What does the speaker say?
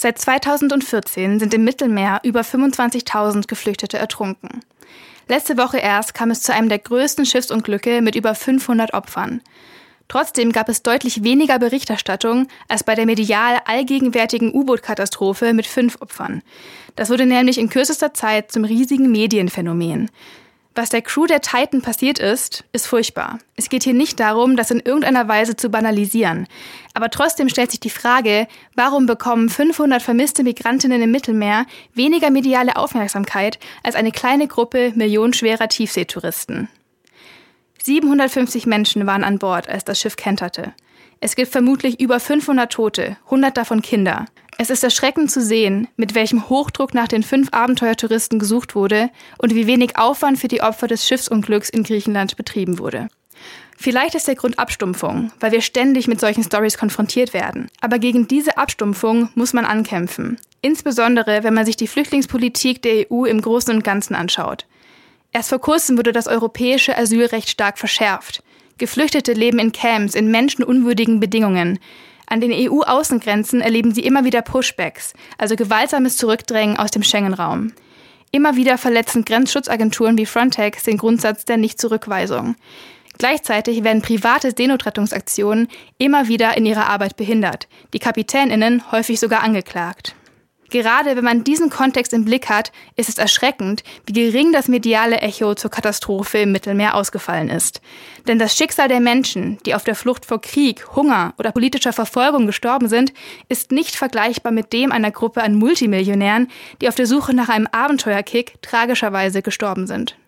Seit 2014 sind im Mittelmeer über 25.000 Geflüchtete ertrunken. Letzte Woche erst kam es zu einem der größten Schiffsunglücke mit über 500 Opfern. Trotzdem gab es deutlich weniger Berichterstattung als bei der medial allgegenwärtigen U-Boot-Katastrophe mit fünf Opfern. Das wurde nämlich in kürzester Zeit zum riesigen Medienphänomen. Was der Crew der Titan passiert ist, ist furchtbar. Es geht hier nicht darum, das in irgendeiner Weise zu banalisieren. Aber trotzdem stellt sich die Frage, warum bekommen 500 vermisste Migrantinnen im Mittelmeer weniger mediale Aufmerksamkeit als eine kleine Gruppe millionenschwerer Tiefseetouristen? 750 Menschen waren an Bord, als das Schiff kenterte. Es gibt vermutlich über 500 Tote, 100 davon Kinder. Es ist erschreckend zu sehen, mit welchem Hochdruck nach den fünf Abenteuertouristen gesucht wurde und wie wenig Aufwand für die Opfer des Schiffsunglücks in Griechenland betrieben wurde. Vielleicht ist der Grund Abstumpfung, weil wir ständig mit solchen Stories konfrontiert werden. Aber gegen diese Abstumpfung muss man ankämpfen. Insbesondere, wenn man sich die Flüchtlingspolitik der EU im Großen und Ganzen anschaut. Erst vor kurzem wurde das europäische Asylrecht stark verschärft. Geflüchtete leben in Camps in menschenunwürdigen Bedingungen. An den EU-Außengrenzen erleben sie immer wieder Pushbacks, also gewaltsames Zurückdrängen aus dem Schengen-Raum. Immer wieder verletzen Grenzschutzagenturen wie Frontex den Grundsatz der Nichtzurückweisung. Gleichzeitig werden private Seenotrettungsaktionen immer wieder in ihrer Arbeit behindert, die Kapitäninnen häufig sogar angeklagt. Gerade wenn man diesen Kontext im Blick hat, ist es erschreckend, wie gering das mediale Echo zur Katastrophe im Mittelmeer ausgefallen ist. Denn das Schicksal der Menschen, die auf der Flucht vor Krieg, Hunger oder politischer Verfolgung gestorben sind, ist nicht vergleichbar mit dem einer Gruppe an Multimillionären, die auf der Suche nach einem Abenteuerkick tragischerweise gestorben sind.